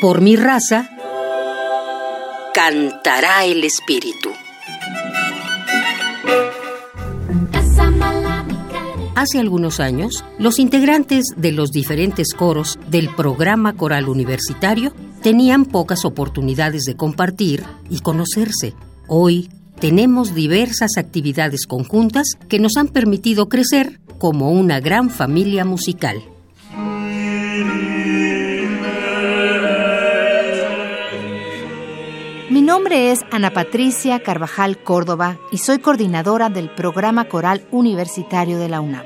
Por mi raza, cantará el espíritu. Hace algunos años, los integrantes de los diferentes coros del programa coral universitario tenían pocas oportunidades de compartir y conocerse. Hoy tenemos diversas actividades conjuntas que nos han permitido crecer como una gran familia musical. Nombre es Ana Patricia Carvajal Córdoba y soy coordinadora del programa coral universitario de la UNAM.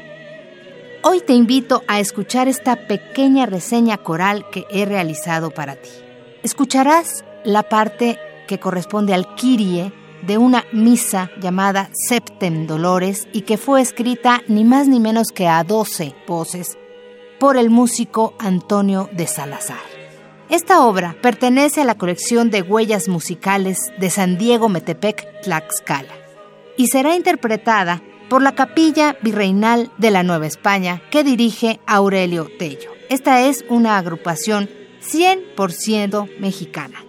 Hoy te invito a escuchar esta pequeña reseña coral que he realizado para ti. Escucharás la parte que corresponde al Kyrie de una misa llamada Septem Dolores y que fue escrita ni más ni menos que a 12 voces por el músico Antonio de Salazar. Esta obra pertenece a la colección de huellas musicales de San Diego Metepec, Tlaxcala, y será interpretada por la Capilla Virreinal de la Nueva España que dirige Aurelio Tello. Esta es una agrupación 100% mexicana.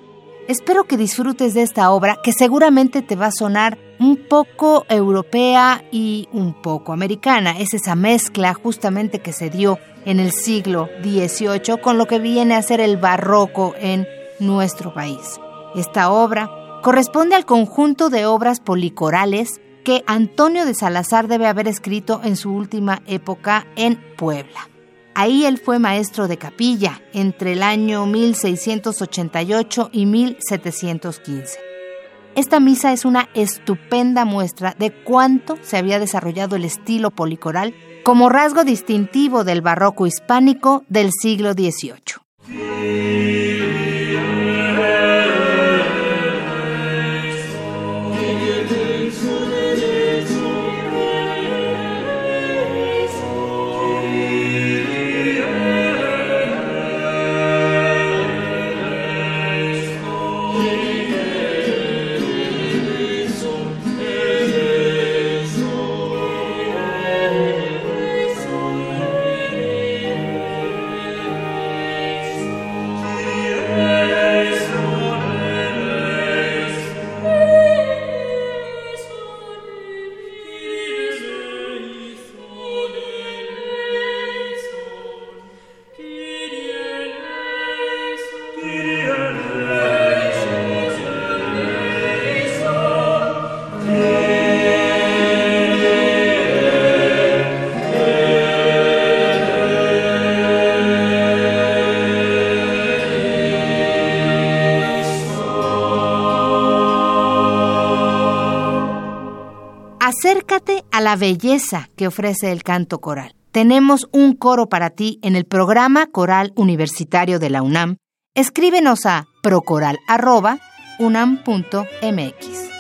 Espero que disfrutes de esta obra que seguramente te va a sonar un poco europea y un poco americana. Es esa mezcla justamente que se dio en el siglo XVIII con lo que viene a ser el barroco en nuestro país. Esta obra corresponde al conjunto de obras policorales que Antonio de Salazar debe haber escrito en su última época en Puebla. Ahí él fue maestro de capilla entre el año 1688 y 1715. Esta misa es una estupenda muestra de cuánto se había desarrollado el estilo policoral como rasgo distintivo del barroco hispánico del siglo XVIII. Acércate a la belleza que ofrece el canto coral. Tenemos un coro para ti en el programa Coral Universitario de la UNAM. Escríbenos a procoral.unam.mx.